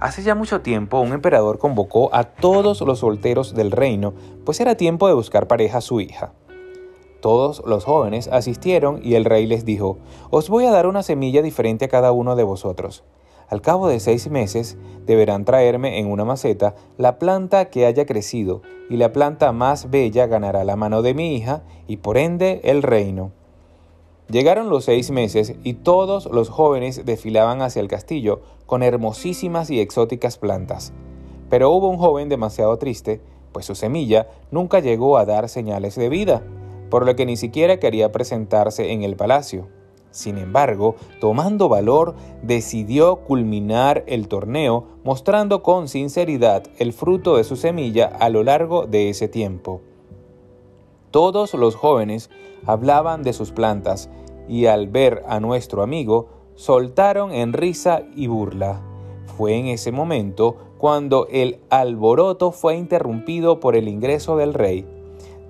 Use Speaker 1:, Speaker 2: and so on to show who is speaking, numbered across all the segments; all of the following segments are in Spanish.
Speaker 1: Hace ya mucho tiempo un emperador convocó a todos los solteros del reino, pues era tiempo de buscar pareja a su hija. Todos los jóvenes asistieron y el rey les dijo, Os voy a dar una semilla diferente a cada uno de vosotros. Al cabo de seis meses deberán traerme en una maceta la planta que haya crecido, y la planta más bella ganará la mano de mi hija, y por ende el reino. Llegaron los seis meses y todos los jóvenes desfilaban hacia el castillo con hermosísimas y exóticas plantas. Pero hubo un joven demasiado triste, pues su semilla nunca llegó a dar señales de vida, por lo que ni siquiera quería presentarse en el palacio. Sin embargo, tomando valor, decidió culminar el torneo mostrando con sinceridad el fruto de su semilla a lo largo de ese tiempo. Todos los jóvenes hablaban de sus plantas y al ver a nuestro amigo soltaron en risa y burla. Fue en ese momento cuando el alboroto fue interrumpido por el ingreso del rey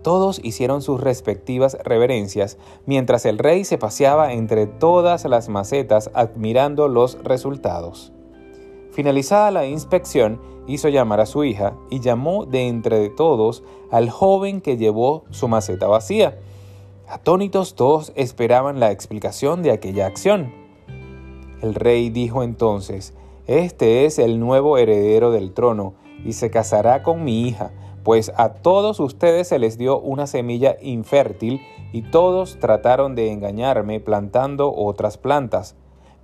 Speaker 1: todos hicieron sus respectivas reverencias, mientras el rey se paseaba entre todas las macetas admirando los resultados. Finalizada la inspección, hizo llamar a su hija y llamó de entre todos al joven que llevó su maceta vacía. Atónitos todos esperaban la explicación de aquella acción. El rey dijo entonces, Este es el nuevo heredero del trono, y se casará con mi hija, pues a todos ustedes se les dio una semilla infértil y todos trataron de engañarme plantando otras plantas.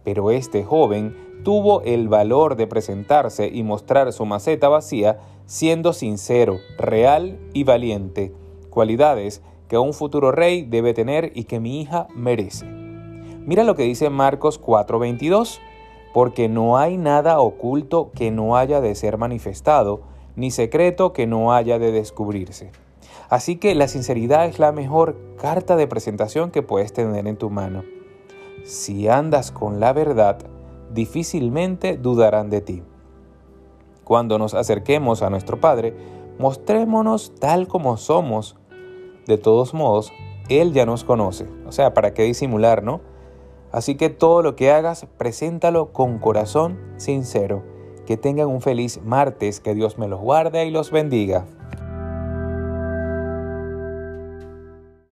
Speaker 1: Pero este joven tuvo el valor de presentarse y mostrar su maceta vacía siendo sincero, real y valiente, cualidades que un futuro rey debe tener y que mi hija merece. Mira lo que dice Marcos 4:22, porque no hay nada oculto que no haya de ser manifestado, ni secreto que no haya de descubrirse. Así que la sinceridad es la mejor carta de presentación que puedes tener en tu mano. Si andas con la verdad, difícilmente dudarán de ti. Cuando nos acerquemos a nuestro Padre, mostrémonos tal como somos. De todos modos, Él ya nos conoce. O sea, ¿para qué disimular, no? Así que todo lo que hagas, preséntalo con corazón sincero que tengan un feliz martes, que Dios me los guarde y los bendiga.